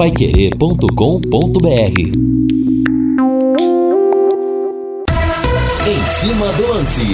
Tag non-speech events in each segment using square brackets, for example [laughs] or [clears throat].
paiquerê.com.br Em cima do lance.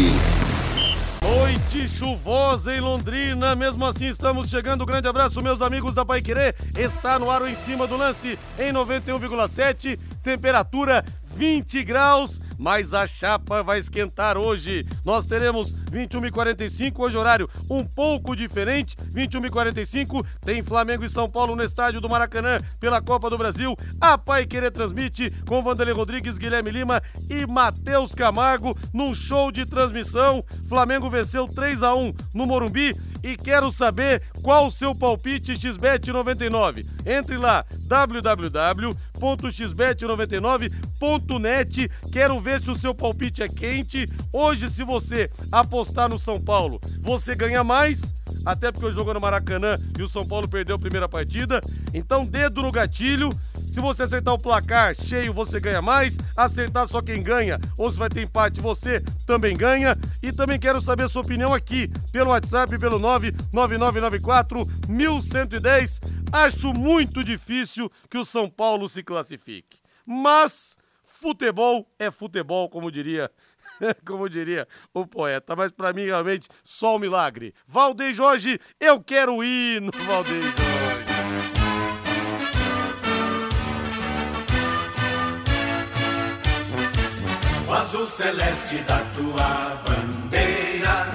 Noite chuvosa em Londrina, mesmo assim estamos chegando. Grande abraço, meus amigos da Pai Querer. Está no ar o em cima do lance em 91,7, temperatura 20 graus mas a chapa vai esquentar hoje. Nós teremos 21 e 45 hoje horário um pouco diferente, 21 e 45 tem Flamengo e São Paulo no estádio do Maracanã pela Copa do Brasil. A Pai Querer transmite com Vanderlei Rodrigues, Guilherme Lima e Matheus Camargo num show de transmissão. Flamengo venceu 3 a 1 no Morumbi e quero saber qual o seu palpite XBET 99. Entre lá www.xbet99.net. Quero ver se o seu palpite é quente. Hoje, se você apostar no São Paulo, você ganha mais. Até porque o jogo é no Maracanã e o São Paulo perdeu a primeira partida. Então, dedo no gatilho. Se você acertar o placar cheio, você ganha mais. Acertar só quem ganha, ou se vai ter empate, você também ganha. E também quero saber a sua opinião aqui, pelo WhatsApp, pelo 99994 1110. Acho muito difícil que o São Paulo se classifique. Mas futebol é futebol, como diria [laughs] como diria o poeta, mas para mim realmente só um milagre. Valdeir Jorge, eu quero ir no Valdeir Jorge. O azul celeste da tua bandeira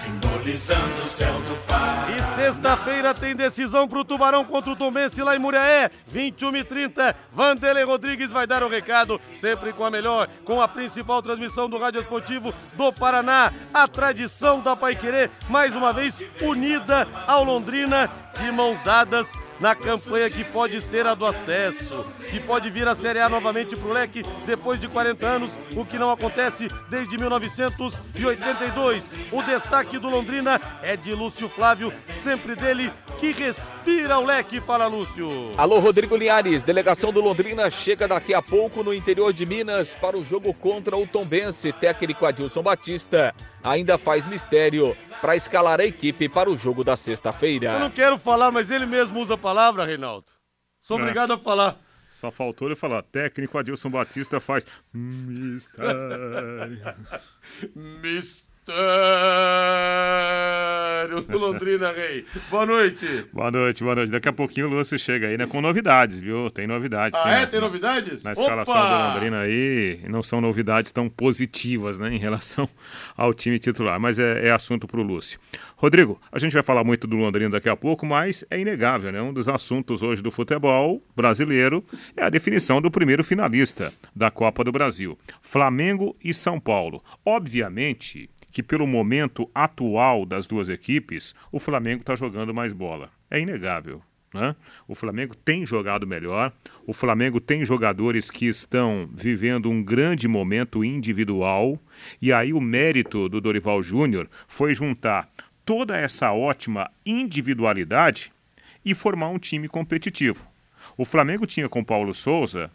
simbolizando o céu do Pai. Sexta-feira tem decisão pro Tubarão contra o Tombense lá em Muriaé, 21 e 30. Vanderlei Rodrigues vai dar o recado, sempre com a melhor, com a principal transmissão do Rádio Esportivo do Paraná. A tradição da Paiquerê, mais uma vez unida ao Londrina, de mãos dadas na campanha que pode ser a do acesso, que pode vir a Série A novamente pro leque depois de 40 anos, o que não acontece desde 1982. O destaque do Londrina é de Lúcio Flávio, sempre dele, que respira o leque, fala Lúcio. Alô, Rodrigo Linhares, delegação do Londrina chega daqui a pouco no interior de Minas para o jogo contra o Tombense. Técnico Adilson Batista ainda faz mistério para escalar a equipe para o jogo da sexta-feira. Eu não quero falar, mas ele mesmo usa a palavra, Reinaldo. Sou É. obrigado a falar. Só faltou ele falar, técnico Adilson Batista faz mistério. [laughs] Mistério do Londrina Rei. Boa noite. boa noite, boa noite. Daqui a pouquinho o Lúcio chega aí, né? Com novidades, viu? Tem novidades. Ah, é? né? Tem novidades? Na escalação Opa! do Londrina aí, não são novidades tão positivas, né, em relação [laughs] ao time titular, mas é, é assunto para o Lúcio. Rodrigo, a gente vai falar muito do Londrina daqui a pouco, mas é inegável, né? Um dos assuntos hoje do futebol brasileiro é a definição do primeiro finalista da Copa do Brasil, Flamengo e São Paulo. Obviamente que pelo momento atual das duas equipes, o Flamengo está jogando mais bola. É inegável. Né? O Flamengo tem jogado melhor, o Flamengo tem jogadores que estão vivendo um grande momento individual, e aí o mérito do Dorival Júnior foi juntar toda essa ótima individualidade e formar um time competitivo. O Flamengo tinha com Paulo Souza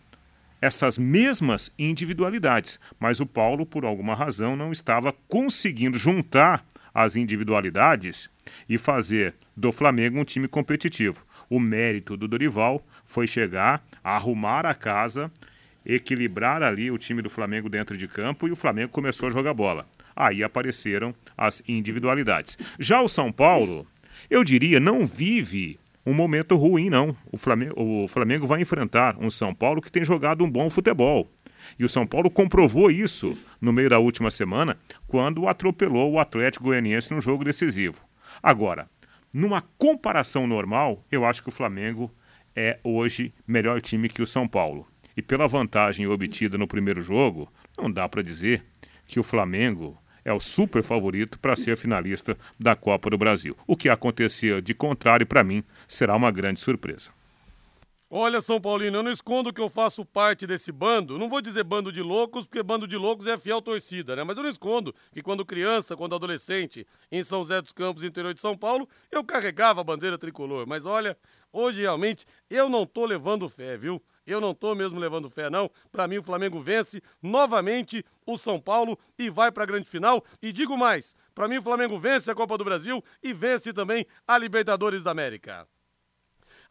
essas mesmas individualidades, mas o Paulo, por alguma razão, não estava conseguindo juntar as individualidades e fazer do Flamengo um time competitivo. O mérito do Dorival foi chegar, arrumar a casa, equilibrar ali o time do Flamengo dentro de campo e o Flamengo começou a jogar bola. Aí apareceram as individualidades. Já o São Paulo, eu diria, não vive um momento ruim, não. O Flamengo, o Flamengo vai enfrentar um São Paulo que tem jogado um bom futebol. E o São Paulo comprovou isso no meio da última semana, quando atropelou o Atlético Goianiense num jogo decisivo. Agora, numa comparação normal, eu acho que o Flamengo é hoje melhor time que o São Paulo. E pela vantagem obtida no primeiro jogo, não dá para dizer que o Flamengo é o super favorito para ser finalista da Copa do Brasil. O que acontecer de contrário, para mim, será uma grande surpresa. Olha, São Paulino, eu não escondo que eu faço parte desse bando. Não vou dizer bando de loucos, porque bando de loucos é fiel torcida, né? Mas eu não escondo que quando criança, quando adolescente, em São José dos Campos, interior de São Paulo, eu carregava a bandeira tricolor. Mas olha, hoje realmente eu não tô levando fé, viu? Eu não tô mesmo levando fé, não. Para mim, o Flamengo vence novamente o São Paulo e vai para a grande final. E digo mais: para mim, o Flamengo vence a Copa do Brasil e vence também a Libertadores da América.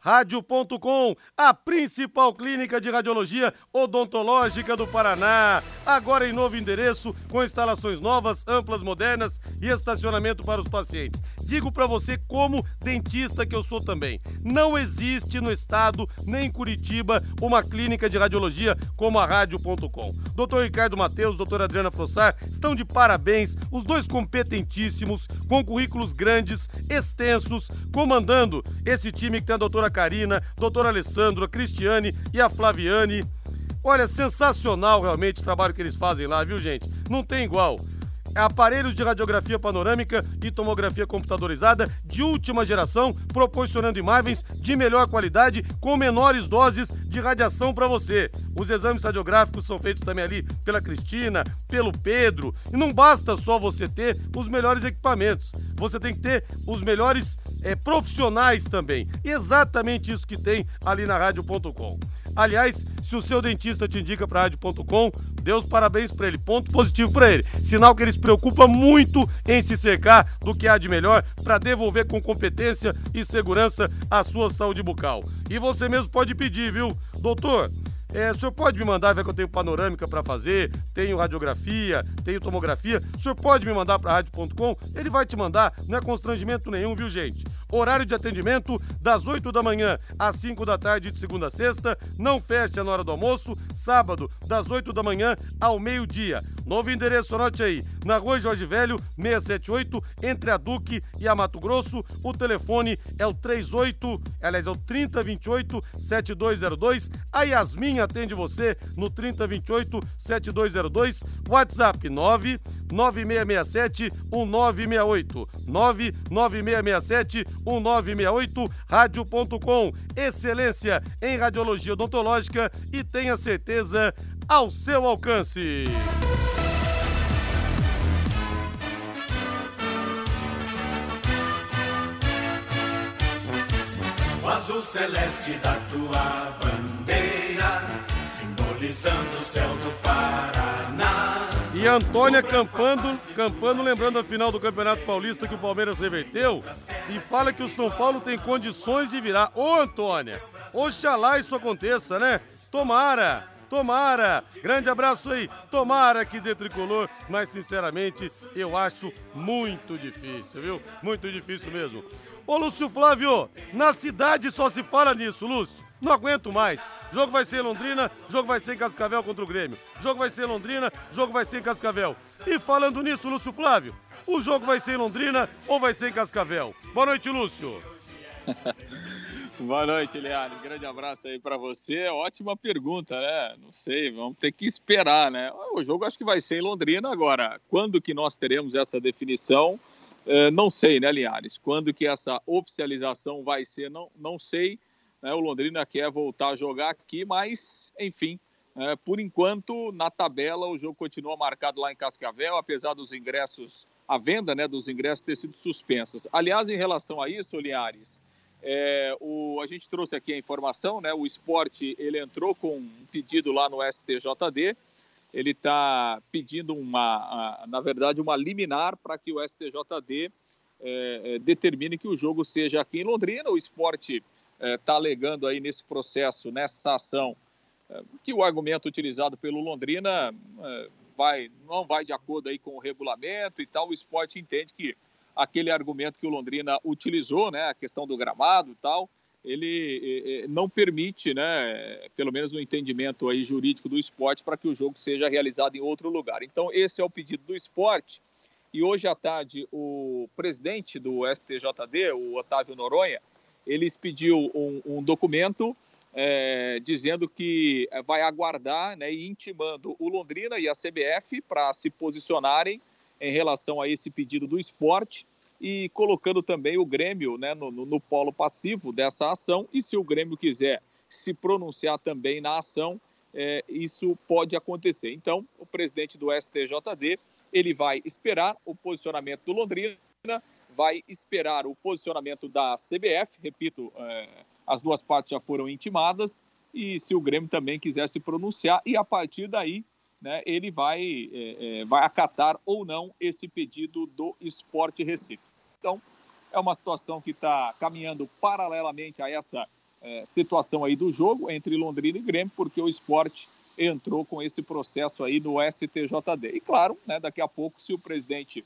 Rádio.com, a principal clínica de radiologia odontológica do Paraná. Agora em novo endereço, com instalações novas, amplas, modernas e estacionamento para os pacientes. Digo para você, como dentista que eu sou também, não existe no estado, nem em Curitiba, uma clínica de radiologia como a Rádio.com. Doutor Ricardo Mateus, doutora Adriana Frossar, estão de parabéns, os dois competentíssimos, com currículos grandes, extensos, comandando esse time que tem a doutora Karina, doutora Alessandro, a Cristiane e a Flaviane. Olha, sensacional realmente o trabalho que eles fazem lá, viu, gente? Não tem igual aparelhos de radiografia panorâmica e tomografia computadorizada de última geração, proporcionando imagens de melhor qualidade com menores doses de radiação para você. Os exames radiográficos são feitos também ali pela Cristina, pelo Pedro, e não basta só você ter os melhores equipamentos, você tem que ter os melhores é, profissionais também. Exatamente isso que tem ali na rádio.com. Aliás, se o seu dentista te indica para rádio.com, Deus parabéns para ele. Ponto positivo para ele. Sinal que ele se preocupa muito em se cercar do que há de melhor para devolver com competência e segurança a sua saúde bucal. E você mesmo pode pedir, viu? Doutor, é, o senhor pode me mandar, ver que eu tenho panorâmica para fazer, tenho radiografia, tenho tomografia. O senhor pode me mandar para rádio.com? Ele vai te mandar, não é constrangimento nenhum, viu, gente? Horário de atendimento das 8 da manhã às 5 da tarde de segunda a sexta. Não fecha na hora do almoço. Sábado, das 8 da manhã ao meio-dia. Novo endereço, anote aí. Na rua Jorge Velho, 678, entre a Duque e a Mato Grosso. O telefone é o 38, aliás, é o 3028 7202. A Yasmin atende você no 3028 7202. WhatsApp 9 9667 1968. 99667 1968. Rádio.com. Excelência em radiologia odontológica e tenha certeza ao seu alcance. O azul celeste da tua bandeira, simbolizando o céu do Paraná. E Antônia Campando, Campando lembrando a final do Campeonato Paulista que o Palmeiras reverteu e fala que o São Paulo tem condições de virar. Ô Antônia, oxalá isso aconteça, né? Tomara! Tomara! Grande abraço aí! Tomara que dê tricolor, mas sinceramente eu acho muito difícil, viu? Muito difícil mesmo. Ô Lúcio Flávio, na cidade só se fala nisso, Lúcio. Não aguento mais. Jogo vai ser em Londrina, jogo vai ser em Cascavel contra o Grêmio. Jogo vai ser em Londrina, jogo vai ser em Cascavel. E falando nisso, Lúcio Flávio, o jogo vai ser em Londrina ou vai ser em Cascavel? Boa noite, Lúcio. [laughs] Boa noite, Eliane. Grande abraço aí para você. Ótima pergunta, né? Não sei, vamos ter que esperar, né? O jogo acho que vai ser em Londrina agora. Quando que nós teremos essa definição? É, não sei, né, Linhares? Quando que essa oficialização vai ser? Não, não sei. Né? O Londrina quer voltar a jogar aqui, mas, enfim, é, por enquanto, na tabela, o jogo continua marcado lá em Cascavel, apesar dos ingressos, a venda né, dos ingressos ter sido suspensas. Aliás, em relação a isso, Linhares, é, o, a gente trouxe aqui a informação, né? O esporte ele entrou com um pedido lá no STJD. Ele está pedindo uma, na verdade, uma liminar para que o STJD é, é, determine que o jogo seja aqui em Londrina. O esporte está alegando aí nesse processo, nessa ação, que o argumento utilizado pelo Londrina vai, não vai de acordo aí com o regulamento e tal. O esporte entende que aquele argumento que o Londrina utilizou, né, a questão do gramado e tal, ele não permite, né, pelo menos o um entendimento aí jurídico do esporte para que o jogo seja realizado em outro lugar. Então esse é o pedido do esporte. E hoje à tarde o presidente do STJD, o Otávio Noronha, ele expediu um, um documento é, dizendo que vai aguardar né, e intimando o Londrina e a CBF para se posicionarem em relação a esse pedido do esporte e colocando também o Grêmio né, no, no, no polo passivo dessa ação. E se o Grêmio quiser se pronunciar também na ação, é, isso pode acontecer. Então, o presidente do STJD ele vai esperar o posicionamento do Londrina, vai esperar o posicionamento da CBF. Repito, é, as duas partes já foram intimadas. E se o Grêmio também quiser se pronunciar, e a partir daí né, ele vai, é, é, vai acatar ou não esse pedido do Esporte Recife. Então, é uma situação que está caminhando paralelamente a essa é, situação aí do jogo entre Londrina e Grêmio, porque o esporte entrou com esse processo aí no STJD. E claro, né, daqui a pouco, se o presidente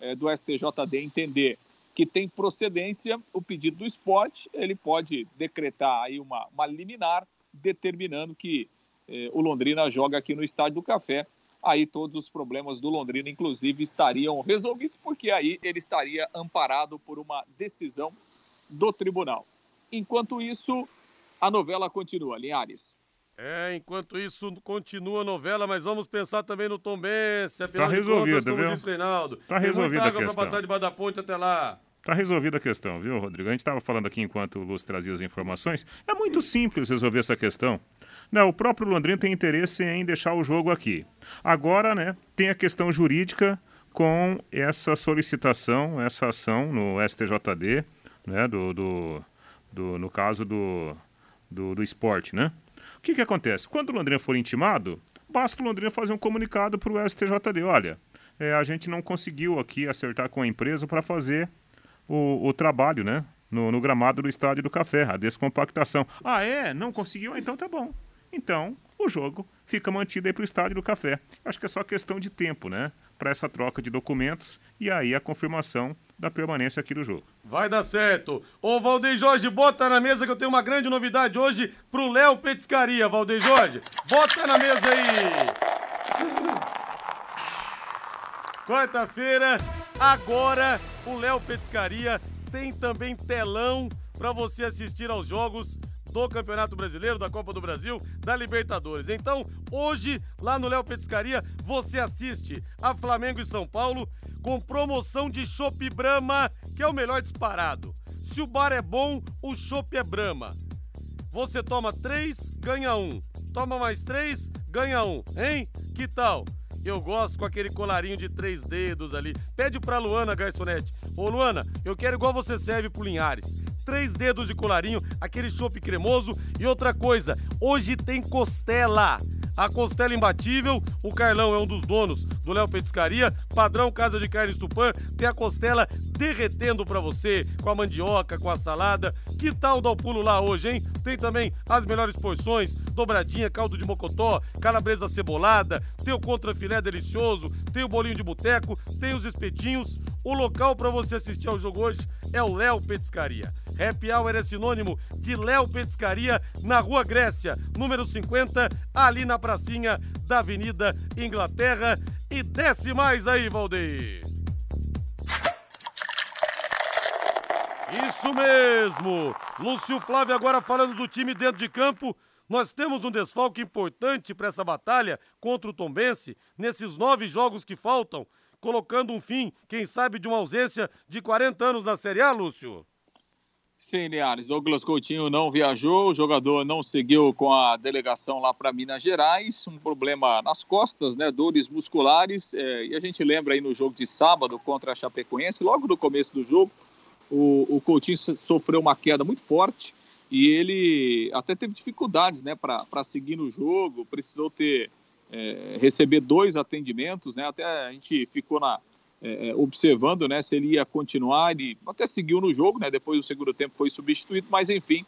é, do STJD entender que tem procedência o pedido do esporte, ele pode decretar aí uma, uma liminar determinando que eh, o Londrina joga aqui no Estádio do Café. Aí todos os problemas do Londrina, inclusive, estariam resolvidos, porque aí ele estaria amparado por uma decisão do tribunal. Enquanto isso, a novela continua, Linhares. É, enquanto isso continua a novela, mas vamos pensar também no Tom Benz, afinal tá resolvido, contas, como viu? disse Reinaldo. Tá resolvida a questão. passar debaixo da ponte até lá. Tá resolvida a questão, viu, Rodrigo? A gente estava falando aqui enquanto o Lúcio trazia as informações. É muito simples resolver essa questão. Não, o próprio Londrina tem interesse em deixar o jogo aqui. Agora, né, tem a questão jurídica com essa solicitação, essa ação no STJD, né, do, do, do no caso do, do, do esporte, né? O que, que acontece? Quando o Londrina for intimado, basta o Londrina fazer um comunicado para o STJD. Olha, é, a gente não conseguiu aqui acertar com a empresa para fazer o, o, trabalho, né? No, no, gramado do Estádio do Café, a descompactação. Ah, é? Não conseguiu? Então tá bom. Então, o jogo fica mantido aí para o Estádio do Café. Acho que é só questão de tempo, né? Para essa troca de documentos e aí a confirmação da permanência aqui do jogo. Vai dar certo. Ô, Valdeir Jorge, bota na mesa que eu tenho uma grande novidade hoje pro Léo Petiscaria, Valdeir Jorge. Bota na mesa aí. Quarta-feira, agora o Léo Petiscaria tem também telão para você assistir aos jogos do Campeonato Brasileiro, da Copa do Brasil, da Libertadores. Então, hoje, lá no Léo Petiscaria, você assiste a Flamengo e São Paulo com promoção de Chopp Brahma, que é o melhor disparado. Se o bar é bom, o chopp é Brahma. Você toma três, ganha um. Toma mais três, ganha um. Hein? Que tal? Eu gosto com aquele colarinho de três dedos ali. Pede pra Luana, garçonete. Ô, Luana, eu quero igual você serve pro Linhares. Três dedos de colarinho, aquele chopp cremoso. E outra coisa, hoje tem costela. A costela imbatível, o Carlão é um dos donos do Léo Petiscaria, padrão Casa de Carnes Tupã, tem a costela derretendo para você, com a mandioca, com a salada. Que tal dar o pulo lá hoje, hein? Tem também as melhores porções, dobradinha, caldo de mocotó, calabresa cebolada, tem o contrafilé delicioso, tem o bolinho de boteco, tem os espetinhos. O local para você assistir ao jogo hoje é o Léo Petiscaria. Happy Hour é sinônimo de Léo Petiscaria na Rua Grécia, número 50, ali na pracinha da Avenida Inglaterra. E desce mais aí, Valdeir. Isso mesmo! Lúcio Flávio agora falando do time dentro de campo. Nós temos um desfalque importante para essa batalha contra o Tombense nesses nove jogos que faltam, colocando um fim, quem sabe, de uma ausência de 40 anos na Série A, Lúcio? Sim, Linhares. Douglas Coutinho não viajou, o jogador não seguiu com a delegação lá para Minas Gerais, um problema nas costas, né? Dores musculares. É, e a gente lembra aí no jogo de sábado contra a Chapecoense, logo no começo do jogo, o, o Coutinho sofreu uma queda muito forte e ele até teve dificuldades, né, para seguir no jogo, precisou ter é, receber dois atendimentos, né? Até a gente ficou na é, é, observando né, se ele ia continuar. Ele até seguiu no jogo, né, depois do segundo tempo foi substituído, mas enfim,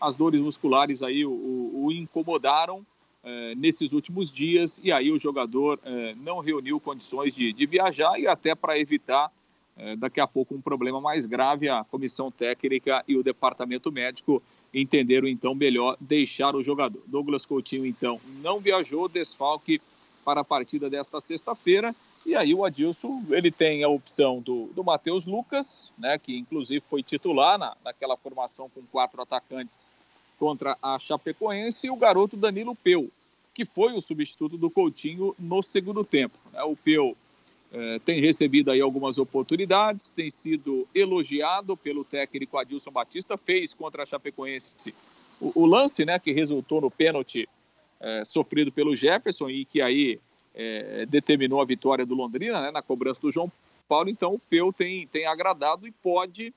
as dores musculares aí o, o, o incomodaram é, nesses últimos dias e aí o jogador é, não reuniu condições de, de viajar e até para evitar é, daqui a pouco um problema mais grave, a comissão técnica e o departamento médico entenderam então melhor deixar o jogador. Douglas Coutinho então não viajou, desfalque para a partida desta sexta-feira e aí o Adilson, ele tem a opção do, do Matheus Lucas, né, que inclusive foi titular na, naquela formação com quatro atacantes contra a Chapecoense, e o garoto Danilo Peu, que foi o substituto do Coutinho no segundo tempo. Né? O Peu eh, tem recebido aí algumas oportunidades, tem sido elogiado pelo técnico Adilson Batista, fez contra a Chapecoense o, o lance né, que resultou no pênalti eh, sofrido pelo Jefferson e que aí é, determinou a vitória do Londrina né, na cobrança do João Paulo. Então o Peu tem, tem agradado e pode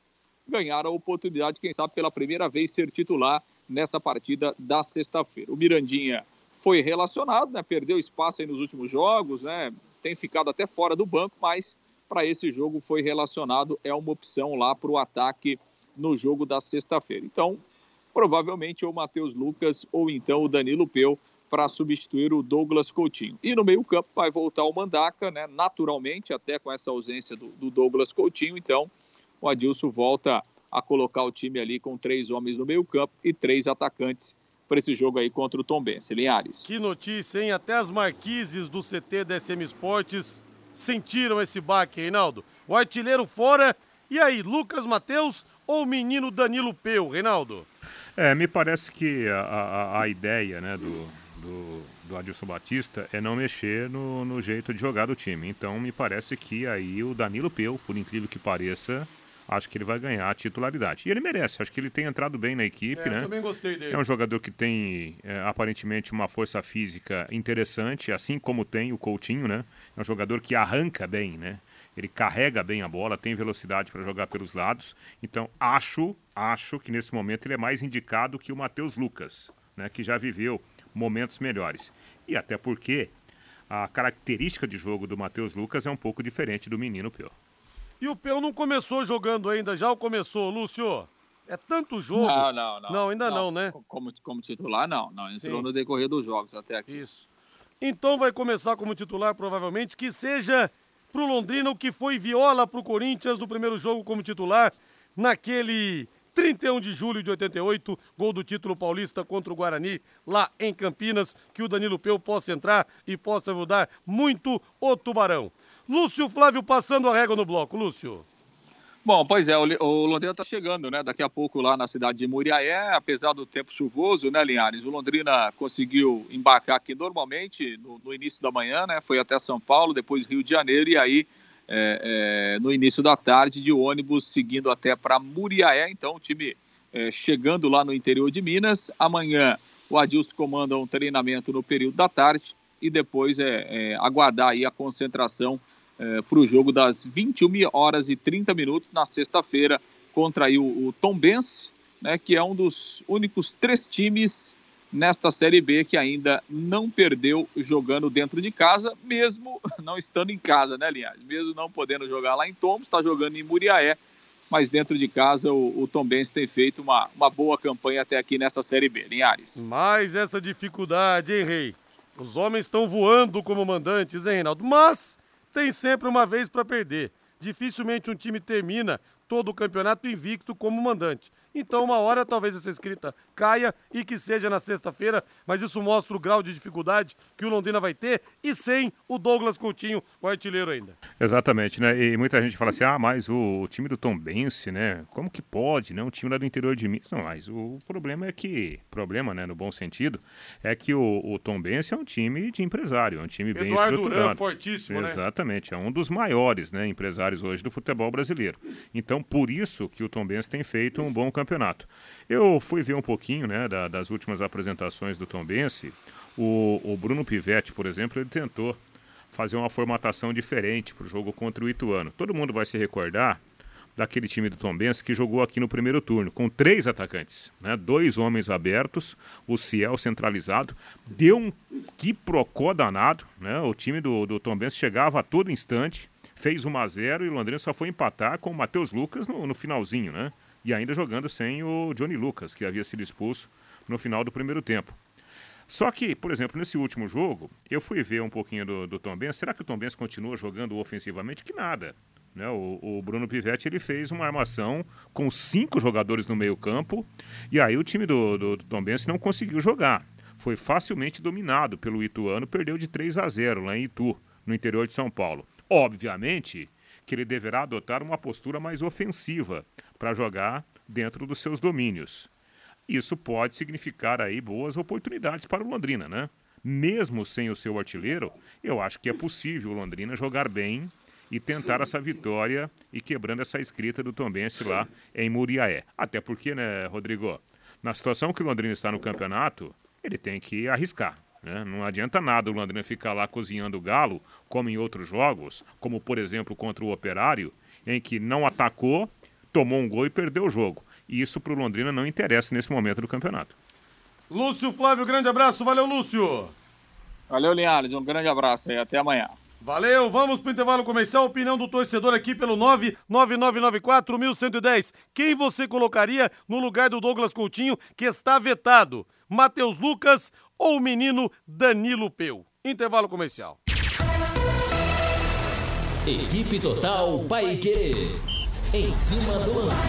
ganhar a oportunidade, quem sabe pela primeira vez, ser titular nessa partida da sexta-feira. O Mirandinha foi relacionado, né, perdeu espaço nos últimos jogos, né, tem ficado até fora do banco, mas para esse jogo foi relacionado, é uma opção lá para o ataque no jogo da sexta-feira. Então, provavelmente ou o Matheus Lucas ou então o Danilo Peu para substituir o Douglas Coutinho. E no meio-campo vai voltar o Mandaca, né? Naturalmente, até com essa ausência do, do, Douglas Coutinho. Então, o Adilson volta a colocar o time ali com três homens no meio-campo e três atacantes para esse jogo aí contra o Tom Benz. Linhares. Que notícia, hein? Até as marquises do CT da SM Esportes sentiram esse baque, Reinaldo. O artilheiro fora. E aí, Lucas Matheus ou o menino Danilo Peu, Reinaldo? É, me parece que a, a, a ideia né, do, do, do Adilson Batista é não mexer no, no jeito de jogar do time. Então me parece que aí o Danilo Peu, por incrível que pareça, acho que ele vai ganhar a titularidade. E ele merece, acho que ele tem entrado bem na equipe, é, né? também gostei dele. É um jogador que tem é, aparentemente uma força física interessante, assim como tem o Coutinho, né? É um jogador que arranca bem, né? Ele carrega bem a bola, tem velocidade para jogar pelos lados. Então acho, acho que nesse momento ele é mais indicado que o Matheus Lucas, né? Que já viveu momentos melhores. E até porque a característica de jogo do Matheus Lucas é um pouco diferente do menino Peu. E o Peu não começou jogando ainda, já o começou, Lúcio? É tanto jogo. Não, não, não. Não, ainda não, não né? Como, como titular, não. Não, entrou Sim. no decorrer dos jogos até aqui. Isso. Então vai começar como titular, provavelmente, que seja pro Londrina o que foi viola pro Corinthians no primeiro jogo como titular, naquele 31 de julho de 88, gol do título paulista contra o Guarani, lá em Campinas, que o Danilo Peu possa entrar e possa ajudar muito o Tubarão. Lúcio Flávio passando a régua no bloco. Lúcio. Bom, pois é, o, Londrina está chegando, né? Daqui a pouco lá na cidade de Muriaé, apesar do tempo chuvoso, né, Linhares? O Londrina conseguiu embarcar aqui normalmente no, no início da manhã, né? Foi até São Paulo, depois Rio de Janeiro e aí é, é, no início da tarde de ônibus seguindo até para Muriaé. Então, o time é, chegando lá no interior de Minas. Amanhã o Adilson comanda um treinamento no período da tarde e depois é, aguardar aí a concentração para o jogo das 21 horas e 30 minutos na sexta-feira contra aí o, o Tom Benz, né, que é um dos únicos três times nesta Série B que ainda não perdeu jogando dentro de casa, mesmo [laughs] não estando em casa, né, Linhares? Mesmo não podendo jogar lá em Tombos, está jogando em Muriaé, mas dentro de casa o, o Tom Benz tem feito uma, uma boa campanha até aqui nessa Série B, Linhares. Mais essa dificuldade, hein, Rei? Os homens estão voando como mandantes, hein, Reinaldo? Mas tem sempre uma vez para perder. Dificilmente um time termina todo o campeonato invicto como mandante. Então, uma hora talvez essa escrita caia e que seja na sexta-feira, mas isso mostra o grau de dificuldade que o Londrina vai ter e sem o Douglas Coutinho, o artilheiro ainda. Exatamente, né? E muita gente fala assim: ah, mas o, time do Tom Bense, né? Como que pode, né? Um time lá do interior de Minas. Não, mas o problema é que, problema, né, no bom sentido, é que o, o Tom Bense é um time de empresário, é um time bem Eduardo estruturado. Duran, fortíssimo, né? Exatamente, é um dos maiores, né, empresários hoje do futebol brasileiro. Então, por isso que o Tom Bense tem feito um bom campeonato. Eu fui ver um pouquinho, né, da, das últimas apresentações do Tom Bense. O, o Bruno Pivetti, por exemplo, ele tentou fazer uma formatação diferente para o jogo contra o Ituano. Todo mundo vai se recordar daquele time do Tom Benz que jogou aqui no primeiro turno, com três atacantes, né? dois homens abertos, o Ciel centralizado, deu um quiprocó danado, né? o time do, do Tom Benz chegava a todo instante, fez 1 a 0 e o Londrina só foi empatar com o Matheus Lucas no, no finalzinho, né? e ainda jogando sem o Johnny Lucas, que havia sido expulso no final do primeiro tempo. Só que, por exemplo, nesse último jogo, eu fui ver um pouquinho do, do Tom Benz. Será que o Tom Benz continua jogando ofensivamente? Que nada. Né? O, o, Bruno Pivetti ele fez uma armação com cinco jogadores no meio campo e aí o time do, do, do Tom Benz não conseguiu jogar. Foi facilmente dominado pelo Ituano, perdeu de 3 a 0 lá em Itu, no interior de São Paulo. Obviamente que ele deverá adotar uma postura mais ofensiva para jogar dentro dos seus domínios. Isso pode significar aí boas oportunidades para o Londrina, né? Mesmo sem o seu artilheiro, eu acho que é possível o Londrina jogar bem e tentar essa vitória e quebrando essa escrita do Tombense lá em Muriaé. Até porque, né, Rodrigo, na situação que o Londrina está no campeonato, ele tem que arriscar. Né? Não adianta nada o Londrina ficar lá cozinhando o galo, como em outros jogos, como por exemplo contra o Operário, em que não atacou, tomou um gol e perdeu o jogo. E isso para o Londrina não interessa nesse momento do campeonato. Lúcio Flávio, grande abraço. Valeu, Lúcio. Valeu, Linhares. Um grande abraço aí. Até amanhã. Valeu, vamos pro intervalo comercial. Opinião do torcedor aqui pelo 99994-1110. Quem você colocaria no lugar do Douglas Coutinho, que está vetado? Matheus Lucas ou o menino Danilo Peu? Intervalo comercial. Equipe Total Paique. Em cima do lance.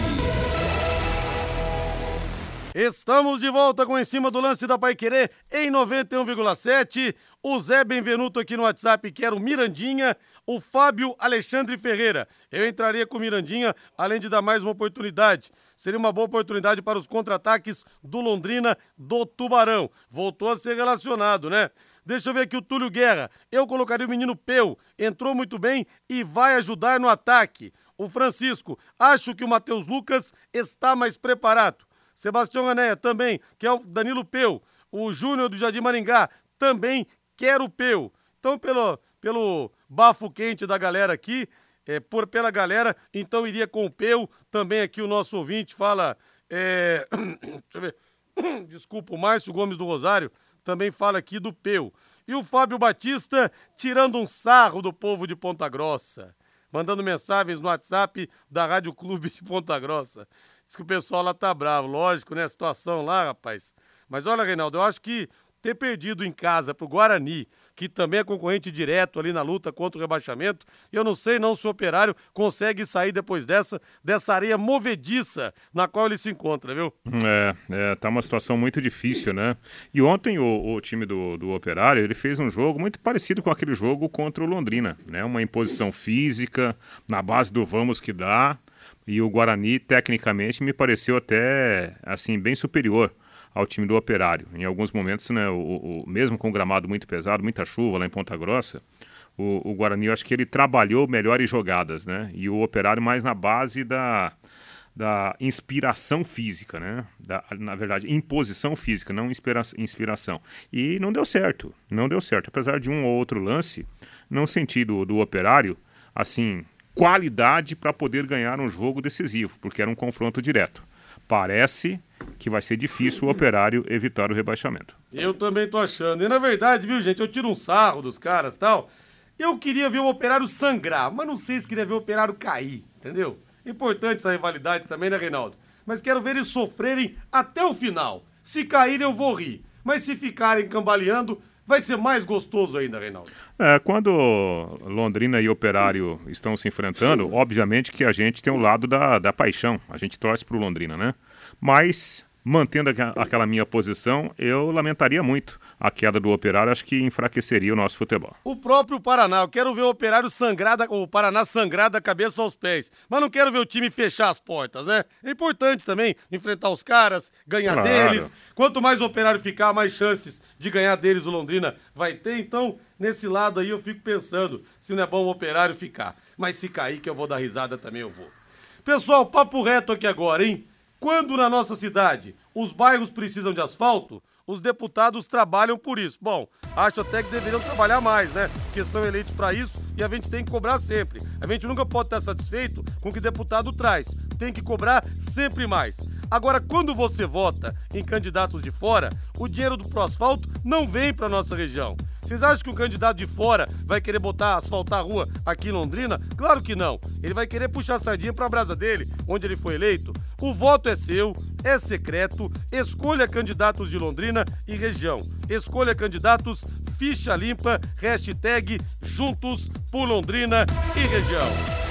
Estamos de volta com Em Cima do Lance da Pai Querer em 91,7. O Zé Benvenuto aqui no WhatsApp, que era o Mirandinha. O Fábio Alexandre Ferreira. Eu entraria com o Mirandinha, além de dar mais uma oportunidade. Seria uma boa oportunidade para os contra-ataques do Londrina do Tubarão. Voltou a ser relacionado, né? Deixa eu ver aqui o Túlio Guerra. Eu colocaria o menino Peu. Entrou muito bem e vai ajudar no ataque. O Francisco. Acho que o Matheus Lucas está mais preparado. Sebastião Anéia também, que é o Danilo Peu. O Júnior do Jardim Maringá também quer o Peu. Então, pelo, pelo bafo quente da galera aqui, é, por, pela galera, então iria com o Peu. Também aqui o nosso ouvinte fala. É, [clears throat] deixa eu ver. [clears throat] Desculpa, o Márcio Gomes do Rosário também fala aqui do Peu. E o Fábio Batista tirando um sarro do povo de Ponta Grossa. Mandando mensagens no WhatsApp da Rádio Clube de Ponta Grossa. Diz que o pessoal lá tá bravo, lógico, né? A situação lá, rapaz. Mas olha, Reinaldo, eu acho que ter perdido em casa pro Guarani, que também é concorrente direto ali na luta contra o rebaixamento, eu não sei não se o Operário consegue sair depois dessa, dessa areia movediça na qual ele se encontra, viu? É, é tá uma situação muito difícil, né? E ontem o, o time do, do Operário, ele fez um jogo muito parecido com aquele jogo contra o Londrina, né? Uma imposição física, na base do vamos que dá, e o Guarani, tecnicamente, me pareceu até, assim, bem superior ao time do Operário. Em alguns momentos, né, o, o, mesmo com o gramado muito pesado, muita chuva lá em Ponta Grossa, o, o Guarani, eu acho que ele trabalhou melhores jogadas, né? E o Operário mais na base da, da inspiração física, né? Da, na verdade, imposição física, não inspira, inspiração. E não deu certo, não deu certo. Apesar de um ou outro lance, não senti do, do Operário, assim, qualidade para poder ganhar um jogo decisivo, porque era um confronto direto. Parece que vai ser difícil o operário evitar o rebaixamento. Eu também tô achando. E na verdade, viu, gente, eu tiro um sarro dos caras tal. Eu queria ver o operário sangrar, mas não sei se queria ver o operário cair, entendeu? Importante essa rivalidade também, né, Reinaldo? Mas quero ver eles sofrerem até o final. Se caírem, eu vou rir. Mas se ficarem cambaleando, vai ser mais gostoso ainda, Reinaldo. É, quando Londrina e Operário estão se enfrentando, obviamente que a gente tem o lado da, da paixão. A gente torce pro Londrina, né? Mas, mantendo aquela minha posição, eu lamentaria muito a queda do Operário, acho que enfraqueceria o nosso futebol. O próprio Paraná, eu quero ver o Operário sangrar, da, o Paraná sangrar da cabeça aos pés, mas não quero ver o time fechar as portas, né? É importante também enfrentar os caras, ganhar claro. deles. Quanto mais o Operário ficar, mais chances de ganhar deles o Londrina vai ter. Então, nesse lado aí eu fico pensando se não é bom o Operário ficar. Mas se cair que eu vou dar risada também eu vou. Pessoal, papo reto aqui agora, hein? Quando na nossa cidade os bairros precisam de asfalto, os deputados trabalham por isso. Bom, acho até que deveriam trabalhar mais, né? Porque são eleitos para isso e a gente tem que cobrar sempre. A gente nunca pode estar satisfeito com o que deputado traz. Tem que cobrar sempre mais. Agora, quando você vota em candidatos de fora, o dinheiro do pro asfalto não vem para nossa região. Vocês acham que um candidato de fora vai querer botar, asfaltar a rua aqui em Londrina? Claro que não. Ele vai querer puxar a sardinha para a brasa dele, onde ele foi eleito. O voto é seu, é secreto. Escolha candidatos de Londrina e região. Escolha candidatos ficha limpa, hashtag juntos por Londrina e região.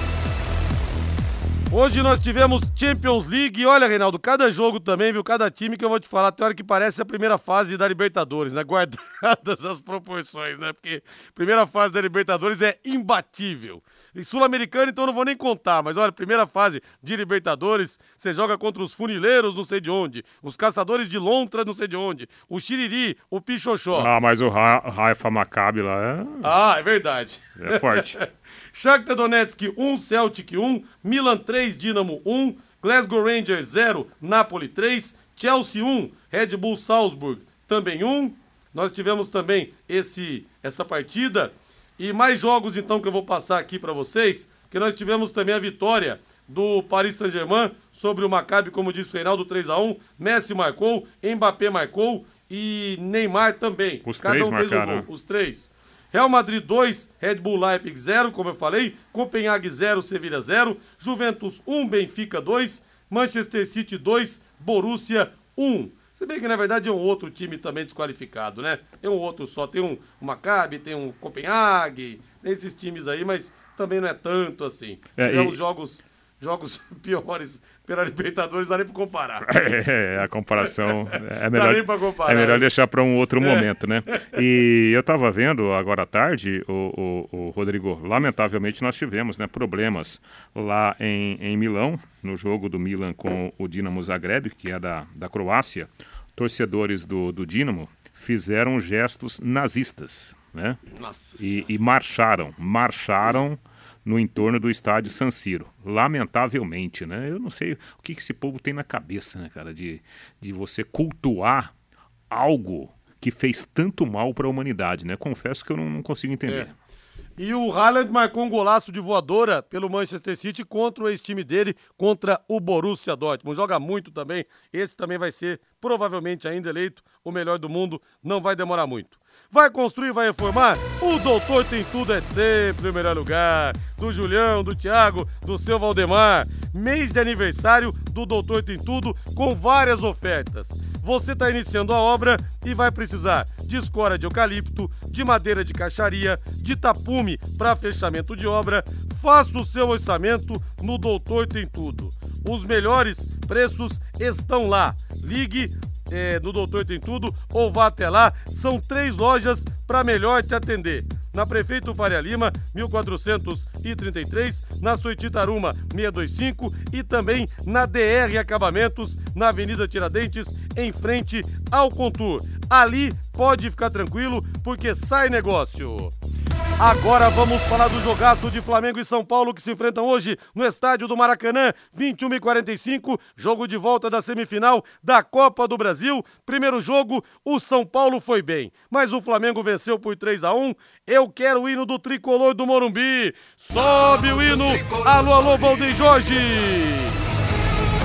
Hoje nós tivemos Champions League. Olha, Reinaldo, cada jogo também, viu? Cada time que eu vou te falar, tem hora que parece a primeira fase da Libertadores, né? Guardadas [laughs] as proporções, né? Porque primeira fase da Libertadores é imbatível. E Sul-Americano, então não vou nem contar, mas olha, primeira fase de Libertadores, você joga contra os funileiros, não sei de onde, os caçadores de lontra, não sei de onde, o Xiriri, o Pichoxó. Ah, mas o Ra Raifa Maccabi lá é... Ah, é verdade. É forte. [laughs] Shakhtar Donetsk 1, Celtic 1, Milan 3, Dinamo 1, Glasgow Rangers 0, Napoli 3, Chelsea 1, Red Bull Salzburg também 1. Nós tivemos também esse essa partida e mais jogos então que eu vou passar aqui para vocês, que nós tivemos também a vitória do Paris Saint-Germain sobre o Maccabi, como disse o Reinaldo, 3 a 1 Messi marcou, Mbappé marcou e Neymar também. Os Cada três um marcaram. Os três. Real Madrid 2, Red Bull Leipzig 0, como eu falei. Copenhague 0, Sevilha 0. Juventus 1, Benfica 2. Manchester City 2, Borussia 1. Se bem que na verdade é um outro time também desqualificado, né? É um outro só. Tem um, um Maccabi, tem um Copenhague, tem esses times aí, mas também não é tanto assim. É, e- jogos, jogos [laughs] piores pela Libertadores, não dá nem pra comparar. [laughs] É, a comparação é Dá melhor, comparar, é melhor né? deixar para um outro momento, né? [laughs] E eu estava vendo agora à tarde, o, o- o Rodrigo, lamentavelmente nós tivemos né, problemas lá em, em Milão, no jogo do Milan com o Dinamo Zagreb, que é da, da Croácia. Torcedores do, do Dinamo fizeram gestos nazistas, né? Nossa e, e marcharam, marcharam no entorno do estádio San Siro. Lamentavelmente, né? Eu não sei o que, esse povo tem na cabeça, né, cara, de, de você cultuar algo que fez tanto mal para a humanidade, né? Confesso que eu não, não consigo entender. É. E o Haaland marcou um golaço de voadora pelo Manchester City contra o ex-time dele, contra o Borussia Dortmund. Joga muito também. Esse também vai ser, provavelmente, ainda eleito o melhor do mundo. Não vai demorar muito. Vai construir, vai reformar? O Doutor Tem Tudo é sempre o melhor lugar. Do Julião, do Thiago, do seu Valdemar. Mês de aniversário do Doutor Tem Tudo com várias ofertas. Você está iniciando a obra e vai precisar de escora de eucalipto, de madeira de caixaria, de tapume para fechamento de obra. Faça o seu orçamento no Doutor Tem Tudo. Os melhores preços estão lá. Ligue é, no Doutor Tem Tudo ou vá até lá. São três lojas para melhor te atender. Na Prefeito Faria Lima, 1433, na Soititaruma, 625 e também na DR Acabamentos, na Avenida Tiradentes, em frente ao Contur. Ali pode ficar tranquilo, porque sai negócio. Agora vamos falar do jogaço de Flamengo e São Paulo que se enfrentam hoje no estádio do Maracanã, 21 e 45, jogo de volta da semifinal da Copa do Brasil. Primeiro jogo, o São Paulo foi bem, mas o Flamengo venceu por 3 a 1. Eu quero o hino do tricolor do Morumbi. Sobe o hino. Alô, alô, Valdeir Jorge.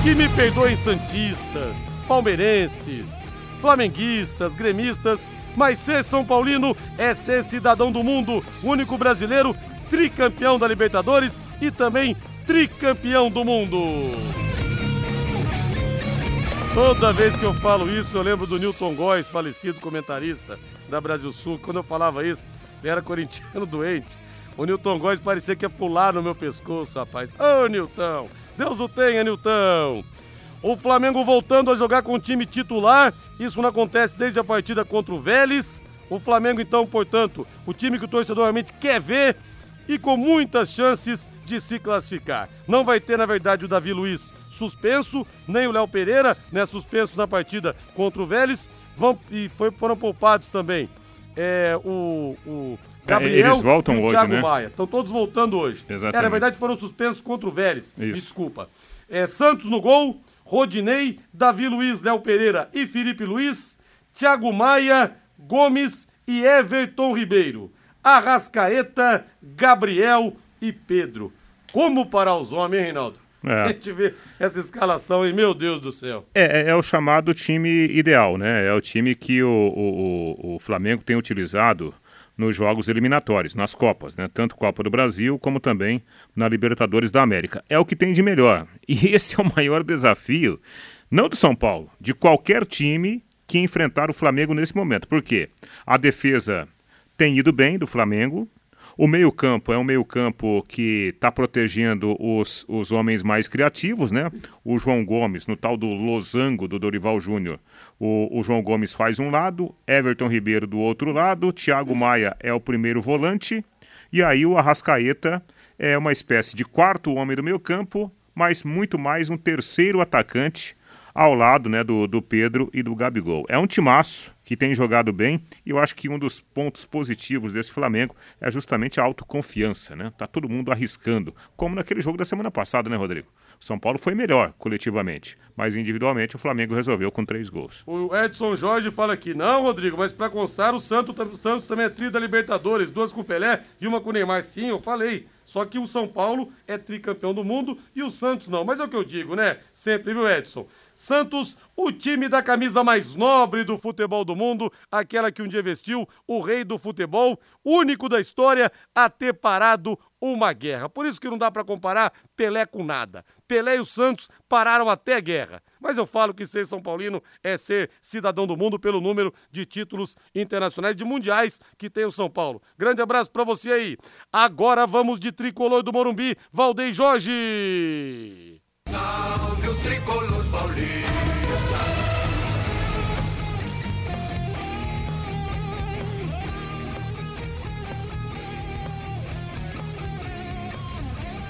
Que me perdoem santistas, palmeirenses, flamenguistas, gremistas, mas ser São Paulino é ser cidadão do mundo, único brasileiro, tricampeão da Libertadores e também tricampeão do mundo. Toda vez que eu falo isso, eu lembro do Newton Góes, falecido comentarista da Brasil Sul. Quando eu falava isso, ele era corintiano [laughs] doente. O Newton Góes parecia que ia pular no meu pescoço, rapaz. Ô, Newton! Deus o tenha, Newton! O Flamengo voltando a jogar com o time titular. Isso não acontece desde a partida contra o Vélez. O Flamengo, então, portanto, o time que o torcedor realmente quer ver e com muitas chances de se classificar. Não vai ter, na verdade, o Davi Luiz suspenso, nem o Léo Pereira, né, suspenso na partida contra o Vélez. Vão, e foi, foram poupados também é, o, o Gabriel eles voltam e o hoje, Thiago né? Maia. Estão todos voltando hoje. Exatamente. É, na verdade, foram suspensos contra o Vélez. Isso. desculpa. É, Santos no gol, Rodinei, Davi Luiz, Léo Pereira e Felipe Luiz, Thiago Maia, Gomes e Everton Ribeiro. Arrascaeta, Gabriel e Pedro. Como parar os homens, hein, Reinaldo? É. A gente vê essa escalação aí, meu Deus do céu. É, é- é o chamado time ideal, né? É o time que o, o- o Flamengo tem utilizado nos jogos eliminatórios, nas Copas, né? Tanto Copa do Brasil como também na Libertadores da América. É o que tem de melhor. E [laughs] esse é o maior desafio, não do São Paulo, de qualquer time que enfrentar o Flamengo nesse momento. Por quê? A defesa tem ido bem do Flamengo. O meio-campo é um meio-campo que está protegendo os, os homens mais criativos, né? O João Gomes, no tal do losango do Dorival Júnior. O, o João Gomes faz um lado, Everton Ribeiro do outro lado, Thiago Maia é o primeiro volante, e aí o Arrascaeta é uma espécie de quarto homem do meio-campo, mas muito mais um terceiro atacante ao lado né, do, do Pedro e do Gabigol. É um timaço que tem jogado bem e eu acho que um dos pontos positivos desse Flamengo é justamente a autoconfiança, né? Tá todo mundo arriscando, como naquele jogo da semana passada, né, Rodrigo? O São Paulo foi melhor coletivamente, mas individualmente o Flamengo resolveu com três gols. O Edson Jorge fala aqui, não, Rodrigo, mas para constar, o Santos, o Santos também é tri da Libertadores, duas com o Pelé e uma com o Neymar. Sim, eu falei. Só que o São Paulo é tricampeão do mundo e o Santos não. Mas é o que eu digo, né? Sempre, viu, Edson? Santos, o time da camisa mais nobre do futebol do mundo, aquela que um dia vestiu o rei do futebol, único da história a ter parado uma guerra. Por isso que não dá para comparar Pelé com nada. Pelé e o Santos pararam até a guerra. Mas eu falo que ser São Paulino é ser cidadão do mundo pelo número de títulos internacionais, de mundiais que tem o São Paulo. Grande abraço para você aí. Agora vamos de tricolor do Morumbi, Valdem Jorge. Salve o tricolor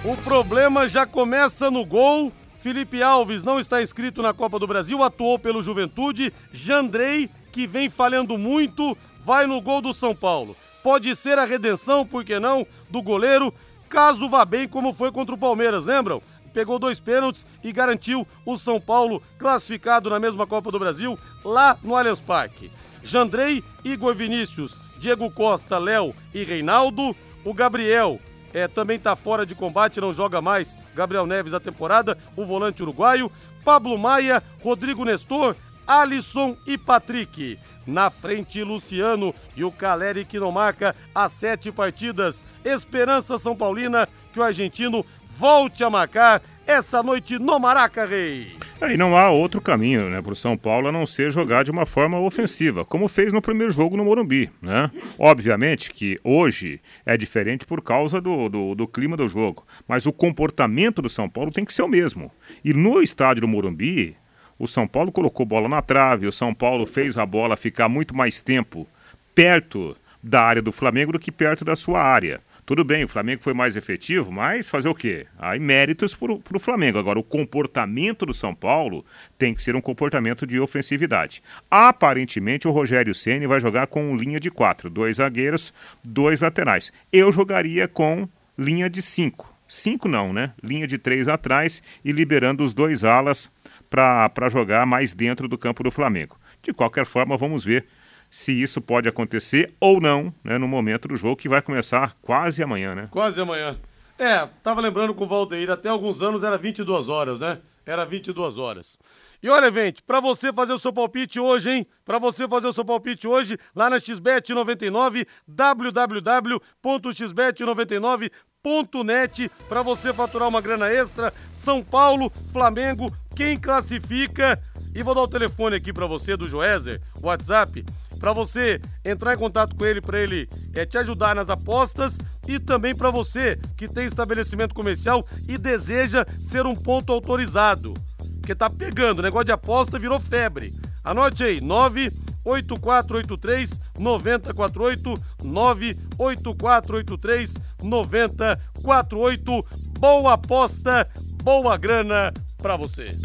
O problema já começa no gol. Felipe Alves não está inscrito na Copa do Brasil, atuou pelo Juventude. Jandrei, que vem falhando muito, vai no gol do São Paulo. Pode ser a redenção, por que não, do goleiro, caso vá bem como foi contra o Palmeiras, lembram? Pegou dois pênaltis e garantiu o São Paulo classificado na mesma Copa do Brasil, lá no Allianz Parque. Jandrei, Igor Vinícius, Diego Costa, Léo e Reinaldo. O Gabriel, é, também está fora de combate, não joga mais Gabriel Neves a temporada, o volante uruguaio, Pablo Maia, Rodrigo Nestor, Alisson e Patrick. Na frente, Luciano e o Caleri que não marca as sete partidas. Esperança São Paulina que o argentino volte a marcar essa noite no Maraca, Rei. E não há outro caminho né, para o São Paulo a não ser jogar de uma forma ofensiva, como fez no primeiro jogo no Morumbi. Né? Obviamente que hoje é diferente por causa do, do, do, clima do jogo, mas o comportamento do São Paulo tem que ser o mesmo. E no estádio do Morumbi, o São Paulo colocou bola na trave, o São Paulo fez a bola ficar muito mais tempo perto da área do Flamengo do que perto da sua área. Tudo bem, o Flamengo foi mais efetivo, mas fazer o quê? Aí méritos para o Flamengo. Agora, o comportamento do São Paulo tem que ser um comportamento de ofensividade. Aparentemente, o Rogério Ceni vai jogar com linha de quatro: dois zagueiros, dois laterais. Eu jogaria com linha de cinco. Cinco não, né? Linha de três atrás e liberando os dois alas para jogar mais dentro do campo do Flamengo. De qualquer forma, vamos ver se isso pode acontecer ou não né, no momento do jogo que vai começar quase amanhã, né? Quase amanhã. É, tava lembrando com o Valdeir, até alguns anos era 22 horas, né? Era 22 horas. E olha, gente, para você fazer o seu palpite hoje, hein? Para você fazer o seu palpite hoje, lá na XBET 99, www.xbet99.net, para você faturar uma grana extra. São Paulo, Flamengo, quem classifica? E vou dar o telefone aqui para você do Joézer, WhatsApp para você entrar em contato com ele, para ele é, te ajudar nas apostas e também para você que tem estabelecimento comercial e deseja ser um ponto autorizado. Porque tá pegando, negócio de aposta virou febre. Anote aí, 98483 9048 98483 9048. Boa aposta, boa grana para você.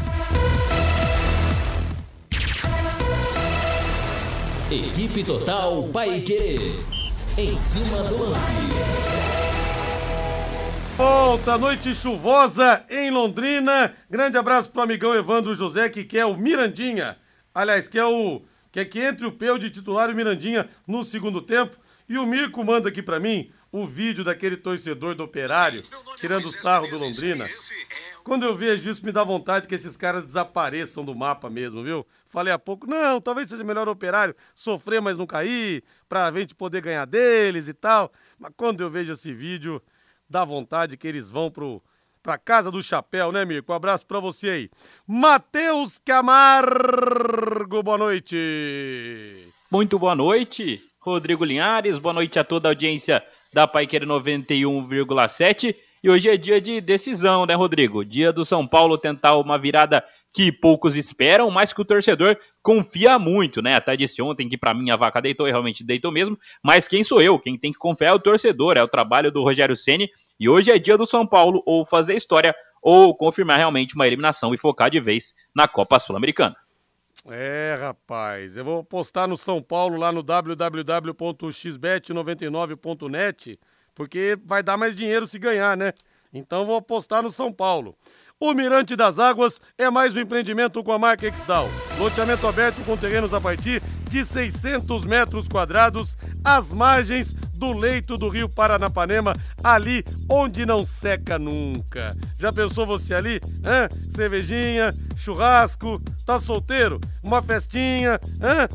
Equipe Total Paique. Em cima do lance. Volta, noite chuvosa em Londrina. Grande abraço pro amigão Evandro José, que quer o Mirandinha. Aliás, que é o. Que é que entre o Peu de titular e o Mirandinha no segundo tempo. E o Mirko manda aqui para mim o vídeo daquele torcedor do operário tirando sarro do Londrina. Quando eu vejo isso, me dá vontade que esses caras desapareçam do mapa mesmo, viu? Falei há pouco, não, talvez seja melhor o operário sofrer, mas não cair, pra gente poder ganhar deles e tal. Mas quando eu vejo esse vídeo, dá vontade que eles vão pro, pra casa do chapéu, né, Mirko? Um abraço pra você aí. Matheus Camargo, boa noite. Muito boa noite, Rodrigo Linhares, boa noite a toda a audiência da Paiqueira 91,7. E hoje é dia de decisão, né, Rodrigo? Dia do São Paulo tentar uma virada que poucos esperam, mas que o torcedor confia muito, né? Até disse ontem que para mim a vaca deitou e realmente deitou mesmo, mas quem sou eu? Quem tem que confiar é o torcedor, é o trabalho do Rogério Ceni. E hoje é dia do São Paulo ou fazer história ou confirmar realmente uma eliminação e focar de vez na Copa Sul-Americana. É, rapaz, eu vou postar no São Paulo lá no www.xbet99.net porque vai dar mais dinheiro se ganhar, né? Então vou apostar no São Paulo. O Mirante das Águas é mais um empreendimento com a marca Exdal. Loteamento aberto com terrenos a partir de 600 metros quadrados, às margens do leito do rio Paranapanema, ali onde não seca nunca. Já pensou você ali? Hã? Cervejinha, churrasco, tá solteiro? Uma festinha, hã?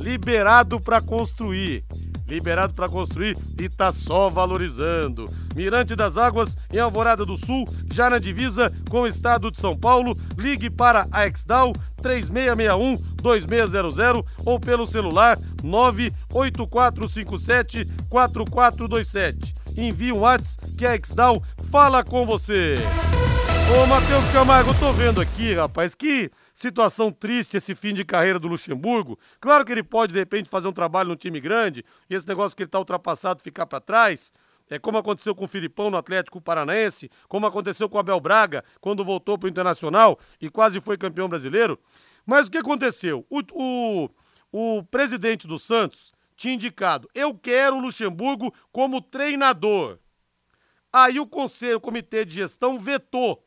Liberado para construir liberado para construir e tá só valorizando. Mirante das Águas, em Alvorada do Sul, já na divisa com o estado de São Paulo. Ligue para a Exdal 3661 2600 ou pelo celular 98457 4427. Envie um WhatsApp que a Exdal fala com você. Ô Matheus Camargo, tô vendo aqui, rapaz, que situação triste esse fim de carreira do Luxemburgo. Claro que ele pode, de repente, fazer um trabalho no time grande e esse negócio que ele tá ultrapassado ficar para trás. É como aconteceu com o Filipão no Atlético Paranaense, como aconteceu com o Abel Braga quando voltou para o Internacional e quase foi campeão brasileiro. Mas o que aconteceu? O, o, o presidente do Santos tinha indicado: eu quero o Luxemburgo como treinador. Aí o conselho, o comitê de gestão vetou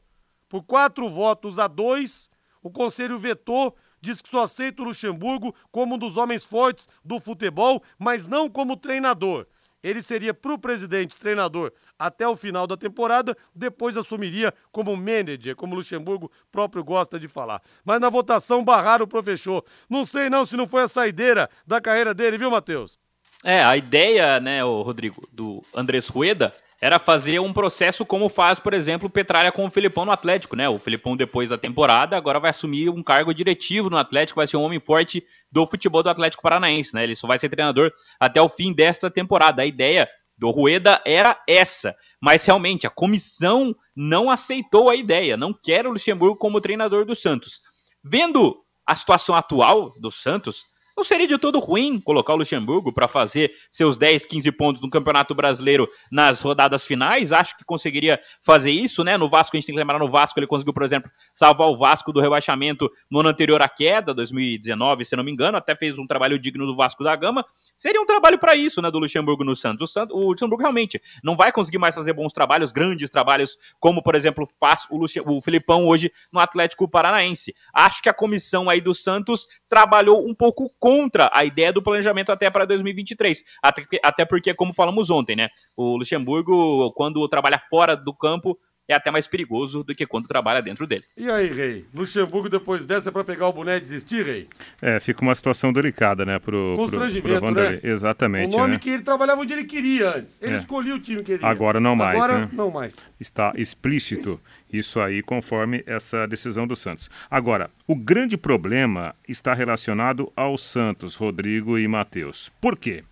por quatro votos a dois. O conselho vetou, diz que só aceita o Luxemburgo como um dos homens fortes do futebol, mas não como treinador. Ele seria para o presidente treinador até o final da temporada, depois assumiria como manager, como Luxemburgo próprio gosta de falar. Mas na votação barraram o professor. Não sei não se não foi a saideira da carreira dele, viu, Matheus? É, a ideia, né, o Rodrigo, do Andrés Rueda era fazer um processo como faz, por exemplo, Petralha com o Filipão no Atlético, né? O Filipão, depois da temporada, agora vai assumir um cargo diretivo no Atlético, vai ser um homem forte do futebol do Atlético Paranaense, né? Ele só vai ser treinador até o fim desta temporada. A ideia do Rueda era essa, mas realmente a comissão não aceitou a ideia, não quer o Luxemburgo como treinador do Santos. Vendo a situação atual do Santos, não seria de todo ruim colocar o Luxemburgo para fazer seus 10, 15 pontos no Campeonato Brasileiro nas rodadas finais. Acho que conseguiria fazer isso, né? No Vasco, a gente tem que lembrar no Vasco, ele conseguiu, por exemplo, salvar o Vasco do rebaixamento no ano anterior à queda, 2019, se não me engano, até fez um trabalho digno do Vasco da Gama. Seria um trabalho para isso, né, do Luxemburgo no Santos. O, Santos. o Luxemburgo realmente não vai conseguir mais fazer bons trabalhos, grandes trabalhos, como, por exemplo, faz o, Luxe... o Filipão hoje no Atlético Paranaense. Acho que a comissão aí do Santos trabalhou um pouco contra a ideia do planejamento até para 2023. Até, até porque, como falamos ontem, né? O Luxemburgo, quando trabalha fora do campo, é até mais perigoso do que quando trabalha dentro dele. E aí, Rei? Luxemburgo, depois dessa, é para pegar o boné e desistir, Rei? É, fica uma situação delicada, né, pro, Constrangimento, pro, pro né? Exatamente, O nome né? que ele trabalhava onde ele queria antes. Ele É. escolhia o time que ele queria. Agora não mais, Agora, né? não mais. Está explícito isso aí, conforme essa decisão do Santos. Agora, o grande problema está relacionado ao Santos, Rodrigo e Matheus. Por quê?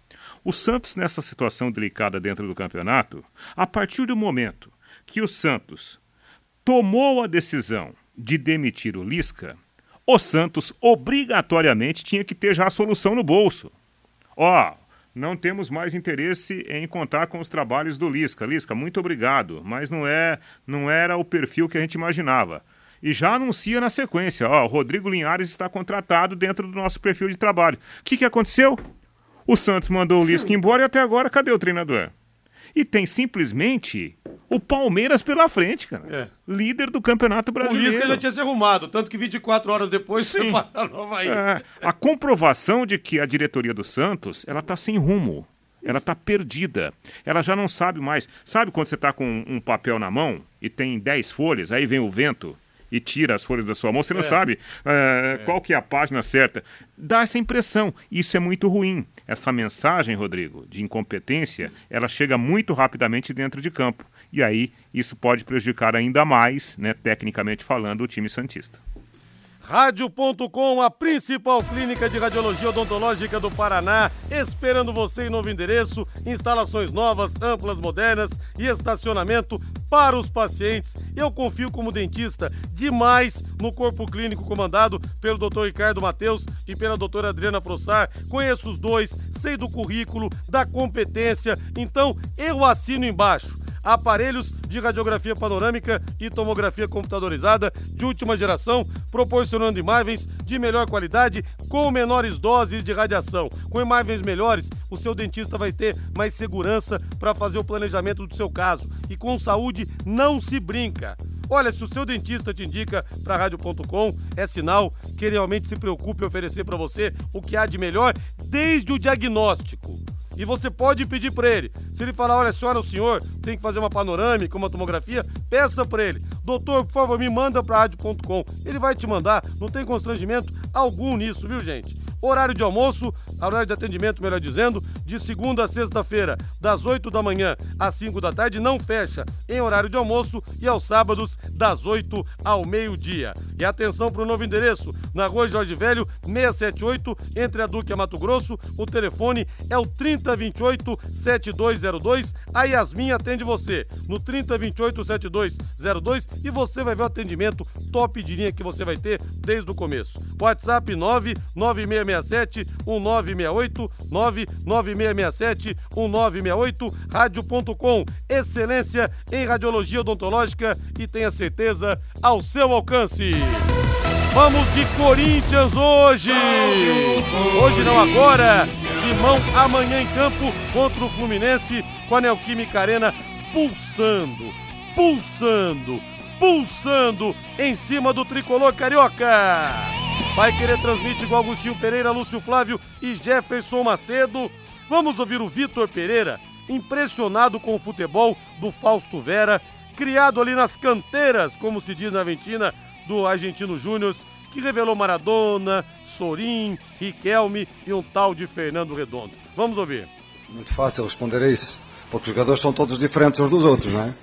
O Santos, nessa situação delicada dentro do campeonato, a partir do momento que o Santos tomou a decisão de demitir o Lisca, o Santos obrigatoriamente tinha que ter já a solução no bolso. Ó, não temos mais interesse em contar com os trabalhos do Lisca. Lisca, muito obrigado, mas não é, não era o perfil que a gente imaginava. E já anuncia na sequência, ó, o Rodrigo Linhares está contratado dentro do nosso perfil de trabalho. O que, que aconteceu? O Santos mandou o Lisca embora e até agora cadê o treinador? E tem simplesmente o Palmeiras pela frente, cara. É. Líder do Campeonato O Brasileiro. Lisca já tinha se arrumado, tanto que 24 horas depois Sim. [laughs] separaram no Havaí. É, a comprovação de que a diretoria do Santos ela está sem rumo. Ela está perdida. Ela já não sabe mais. Sabe quando você está com um papel na mão e tem 10 folhas, aí vem o vento e tira as folhas da sua mão, você não sabe é, qual que é a página certa. Dá essa impressão. Isso é muito ruim. Essa mensagem, Rodrigo, de incompetência, ela chega muito rapidamente dentro de campo. E aí isso pode prejudicar ainda mais, né, tecnicamente falando, o time Santista. Rádio.com, a principal clínica de radiologia odontológica do Paraná, esperando você em novo endereço, instalações novas, amplas, modernas e estacionamento para os pacientes. Eu confio como dentista demais no corpo clínico comandado pelo Dr. Ricardo Mateus e pela doutora Adriana Frossar. Conheço os dois, sei do currículo, da competência, então eu assino embaixo aparelhos de radiografia panorâmica e tomografia computadorizada de última geração, proporcionando imagens de melhor qualidade com menores doses de radiação. Com imagens melhores, o seu dentista vai ter mais segurança para fazer o planejamento do seu caso. E com saúde não se brinca. Olha, se o seu dentista te indica para rádio.com, é sinal que ele realmente se preocupa em oferecer para você o que há de melhor desde o diagnóstico. E você pode pedir para ele. Se ele falar, olha, senhora, o senhor tem que fazer uma panorâmica, uma tomografia, peça para ele. Doutor, por favor, me manda para rádio.com. Ele vai te mandar, não tem constrangimento algum nisso, viu, gente? Horário de almoço, horário de atendimento, melhor dizendo, de segunda a sexta-feira, das 8 da manhã às 5 da tarde, não fecha em horário de almoço e aos sábados, das 8 ao meio-dia. E atenção para o novo endereço, na rua Jorge Velho, 678, entre a Duque e a Mato Grosso. O telefone é o 3028-7202. A Yasmin atende você no 3028-7202 e você vai ver o atendimento top de linha que você vai ter desde o começo. WhatsApp 99667 1968 99667 1968 rádio.com. Excelência em radiologia odontológica e tenha certeza ao seu alcance. Vamos de Corinthians hoje! Hoje não agora, Timão amanhã em campo contra o Fluminense com a Neoquímica Arena pulsando, pulsando, pulsando em cima do tricolor carioca. Vai querer transmitir com Agostinho Pereira, Lúcio Flávio e Jefferson Macedo. Vamos ouvir o Vitor Pereira, impressionado com o futebol do Fausto Vera, criado ali nas canteiras, como se diz na Argentina, do Argentino Júnior, que revelou Maradona, Sorim, Riquelme e um tal de Fernando Redondo. Vamos ouvir. Muito fácil responder a isso, porque os jogadores são todos diferentes uns dos outros, não é?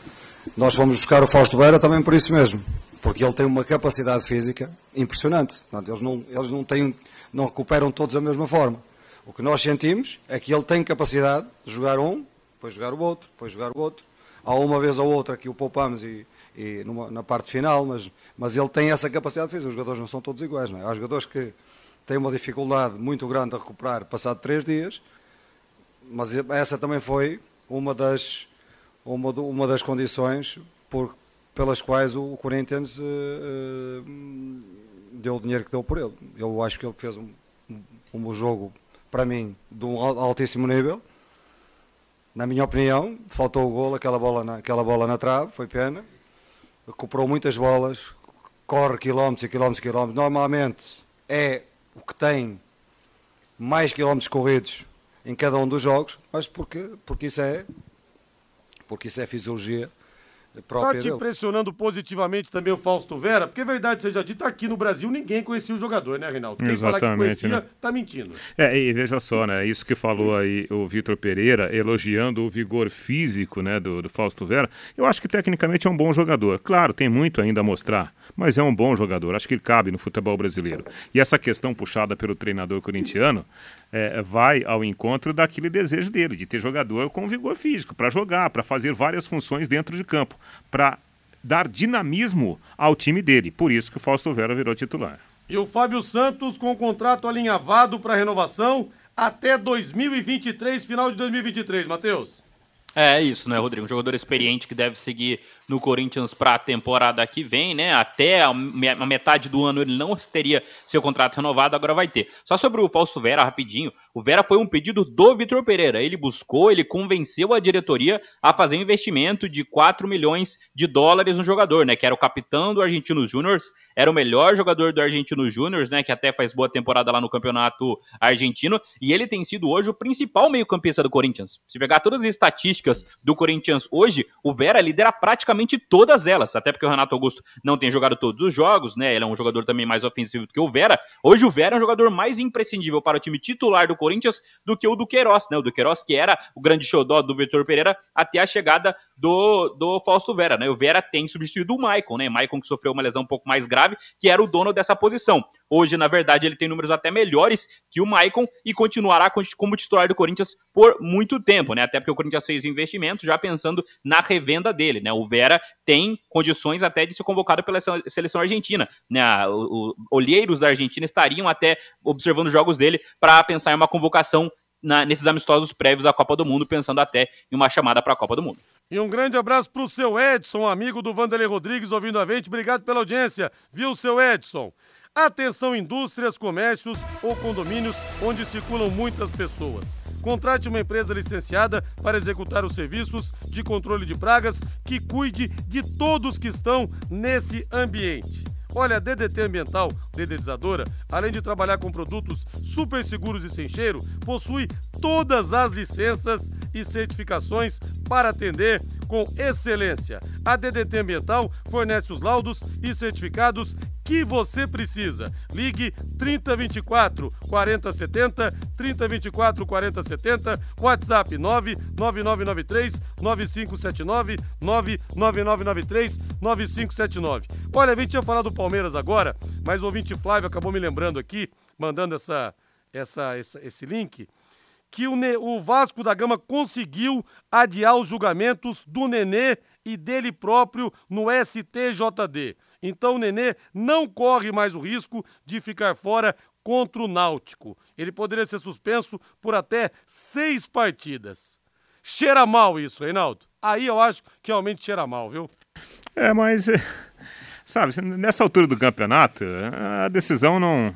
Nós fomos buscar o Fausto Vera também por isso mesmo, porque ele tem uma capacidade física impressionante. Eles não, eles não, têm, não recuperam todos da mesma forma. O que nós sentimos é que ele tem capacidade de jogar um, depois jogar o outro, depois jogar o outro. Há uma vez ou outra que o poupamos e, e numa, na parte final, mas, mas ele tem essa capacidade física. Os jogadores não são todos iguais. Não é? Há jogadores que têm uma dificuldade muito grande a recuperar passado três dias, mas essa também foi uma das, uma, uma das condições por, pelas quais o Corinthians uh, uh, deu o dinheiro que deu por ele. Eu acho que ele fez um, um jogo, para mim, de um altíssimo nível. Na minha opinião, faltou o gol, aquela bola na, aquela bola na trave, foi pena. Recuperou muitas bolas, corre quilómetros e quilómetros e quilómetros. Normalmente é o que tem mais quilómetros corridos em cada um dos jogos, mas porque, porque isso é porque isso é fisiologia própria Tá te impressionando positivamente também o Fausto Vera? Porque, verdade seja dita, aqui no Brasil ninguém conhecia o jogador, né, Reinaldo? Quem falar que Exatamente, conhecia, né? tá mentindo. É, e veja só, né? Isso que falou aí o Vitor Pereira, elogiando o vigor físico né, do, do Fausto Vera. Eu acho que tecnicamente é um bom jogador. Claro, tem muito ainda a mostrar, mas é um bom jogador. Acho que ele cabe no futebol brasileiro. E essa questão puxada pelo treinador corintiano é, vai ao encontro daquele desejo dele, de ter jogador com vigor físico, para jogar, para fazer várias funções dentro de campo, para dar dinamismo ao time dele. Por isso que o Fausto Vera virou titular. E o Fábio Santos com o contrato alinhavado para renovação até 2023, final de 2023, Matheus. É isso, né, Rodrigo? Um jogador experiente que deve seguir no Corinthians para a temporada que vem, né? Até a metade do ano ele não teria seu contrato renovado, agora vai ter. Só sobre o Fausto Vera, rapidinho. O Vera foi um pedido do Vitor Pereira. Ele buscou, ele convenceu a diretoria a fazer um investimento de 4 milhões de dólares no jogador, né? Que era o capitão do Argentinos Júnior, era o melhor jogador do Argentinos Júnior, né? Que até faz boa temporada lá no campeonato argentino. E ele tem sido hoje o principal meio-campista do Corinthians. Se pegar todas as estatísticas do Corinthians hoje, o Vera lidera praticamente todas elas. Até porque o Renato Augusto não tem jogado todos os jogos, né? Ele é um jogador também mais ofensivo do que o Vera. Hoje o Vera é um jogador mais imprescindível para o time titular do Corinthians do que o do Queiroz, né? O do Queiroz que era o grande xodó do Vitor Pereira até a chegada do, do Fausto Vera, né? O Vera tem substituído o Maicon, né? Maicon que sofreu uma lesão um pouco mais grave, que era o dono dessa posição. Hoje, na verdade, ele tem números até melhores que o Maicon e continuará con- como titular do Corinthians por muito tempo, né? Até porque o Corinthians fez o investimento já pensando na revenda dele, né? O Vera tem condições até de ser convocado pela se- seleção argentina, né? O, olheiros da Argentina estariam até observando os jogos dele para pensar em uma convocação na- nesses amistosos prévios à Copa do Mundo, pensando até em uma chamada para a Copa do Mundo. E um grande abraço pro seu Edson, amigo do Vanderlei Rodrigues, ouvindo a gente. Obrigado pela audiência, viu, seu Edson? Atenção indústrias, comércios ou condomínios onde circulam muitas pessoas. Contrate uma empresa licenciada para executar os serviços de controle de pragas que cuide de todos que estão nesse ambiente. Olha, a DDT Ambiental, dedetizadora, além de trabalhar com produtos super seguros e sem cheiro, possui todas as licenças e certificações para atender com excelência. A DDT Ambiental fornece os laudos e certificados que você precisa. Ligue 3024 4070, 3024 4070, WhatsApp 99993 9579, 99993 9579. Olha, a gente tinha falado do Palmeiras agora, mas o ouvinte Flávio acabou me lembrando aqui, mandando essa, essa, essa esse link que o, o, Vasco da Gama conseguiu adiar os julgamentos do Nenê e dele próprio no STJD. Então o Nenê não corre mais o risco de ficar fora contra o Náutico. Ele poderia ser suspenso por até seis partidas. Cheira mal isso, Reinaldo. Aí eu acho que realmente cheira mal, viu? É, mas, é, sabe, nessa altura do campeonato, a decisão não,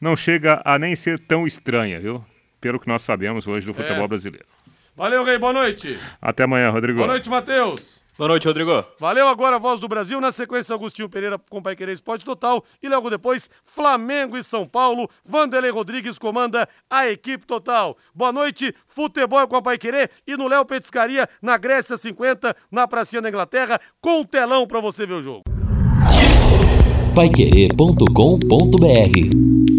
não chega a nem ser tão estranha, viu? Pelo que nós sabemos hoje do futebol é. brasileiro. Valeu, Rei, boa noite. Até amanhã, Rodrigo. Boa noite, Matheus. Boa noite, Rodrigo. Valeu agora a voz do Brasil. Na sequência, Agostinho Pereira com Pai Querer Esporte Total. E logo depois, Flamengo e São Paulo. Vanderlei Rodrigues comanda a equipe total. Boa noite, futebol com a Pai Querer. E no Léo Petiscaria, na Grécia 50, na Pracinha da Inglaterra, com um telão pra você ver o jogo. Paiquerê.com.br